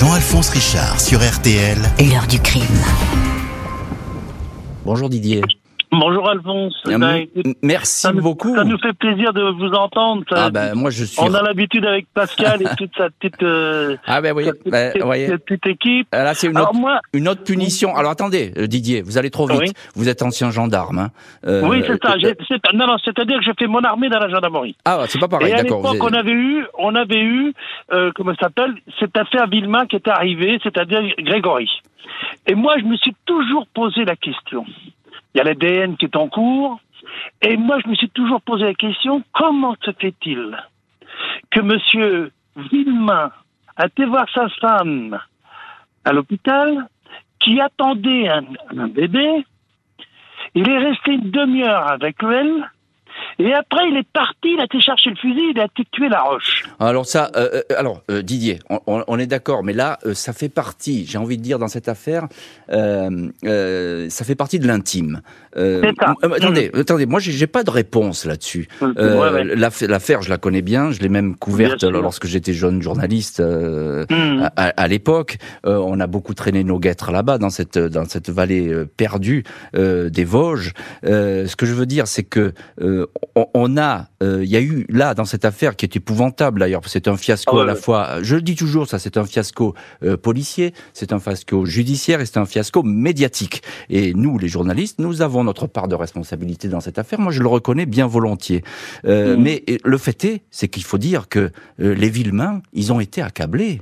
Jean-Alphonse Richard sur RTL. L'heure du crime. Bonjour Didier. Bonjour Alphonse. Ben, Merci ça nous- beaucoup. Ça nous fait plaisir de vous entendre. Ça- Ah ben moi je suis. On a l'habitude avec Pascal et toute sa petite, euh, Ah ben oui. petite, ben, voyez. petite équipe. Ah, Là c'est une Alors autre, moi, une autre punition. Alors attendez euh, Didier, vous allez trop vite. Oui. Vous êtes ancien gendarme. Hein. Euh, oui c'est ça. c'est- non non, c'est-à-dire que j'ai fait mon armée dans la gendarmerie. Ah c'est pas pareil, et à l'époque, vous on avait eu, on avait eu, euh, comment ça s'appelle, cette affaire Villemain qui est arrivée, c'est-à-dire Grégory. Et moi, je me suis toujours posé la question. Il y a l'ADN qui est en cours, et moi, je me suis toujours posé la question comment se fait-il que Monsieur Villemain a été voir sa femme à l'hôpital, qui attendait un, un bébé, il est resté une demi-heure avec elle, et après, il est parti, il a été chercher le fusil, il a été tuer la roche. Alors ça, euh, euh, alors euh, Didier, on, est d'accord, mais là, euh, ça fait partie, j'ai envie de dire dans cette affaire, ça fait partie de l'intime. Ça. euh, attendez, attendez, moi j'ai pas de réponse là-dessus. Ouais, ouais. l'aff- L'affaire, je la connais bien, je l'ai même couverte lorsque j'étais jeune journaliste Hmm. à, à- l'époque. On a beaucoup traîné nos guêtres là-bas, dans cette, dans cette vallée perdue des Vosges. Ce que je veux dire, c'est que on, on a, euh, il y a eu là dans cette affaire qui est épouvantable d'ailleurs, c'est un fiasco Ah ouais, à la ouais. fois. Je le dis toujours, ça, c'est un fiasco euh, policier, c'est un fiasco judiciaire et c'est un fiasco médiatique. Et nous, les journalistes, nous avons notre part de responsabilité dans cette affaire. Moi, je le reconnais bien volontiers. Euh, Mhm. Mais euh, le fait est, c'est qu'il faut dire que euh, les Villemains, ils ont été accablés.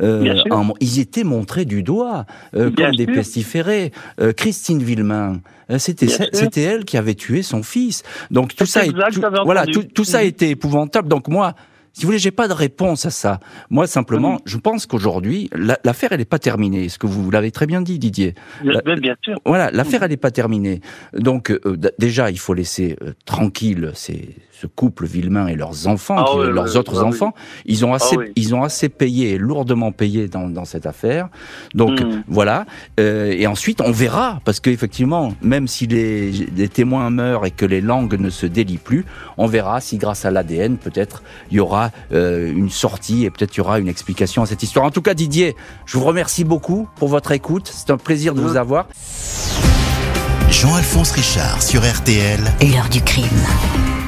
Euh, en- ils étaient montrés du doigt euh, comme des pestiférés. Euh, Christine Villemain, euh, c'était c'était elle qui avait tué son fils. Donc tout ça, est- tout, voilà, tout, tout ça Mhm. été épouvantable. Donc moi, si vous voulez, j'ai pas de réponse à ça. Moi, simplement, Mhm. je pense qu'aujourd'hui, la- l'affaire, elle n'est pas terminée. Ce que vous l'avez très bien dit, Didier. Bien, bien sûr. Voilà, l'affaire, elle n'est pas terminée. Donc, euh, déjà, il faut laisser euh, tranquille ces, ce couple Villemain et leurs enfants, Ah qui- leurs autres ah enfants. Ils ont assez, oui. ils ont assez payé, lourdement payé dans, dans cette affaire. Donc, Mm. voilà. Euh, et ensuite, on verra, parce qu'effectivement, même si les, les témoins meurent et que les langues ne se délient plus, on verra si, grâce à l'ADN, peut-être, il y aura euh, une sortie et peut-être il y aura une explication à cette histoire. En tout cas, Didier, je vous remercie beaucoup pour votre écoute. C'est un plaisir de vous avoir. Jean-Alphonse Richard sur RTL. L'heure du crime.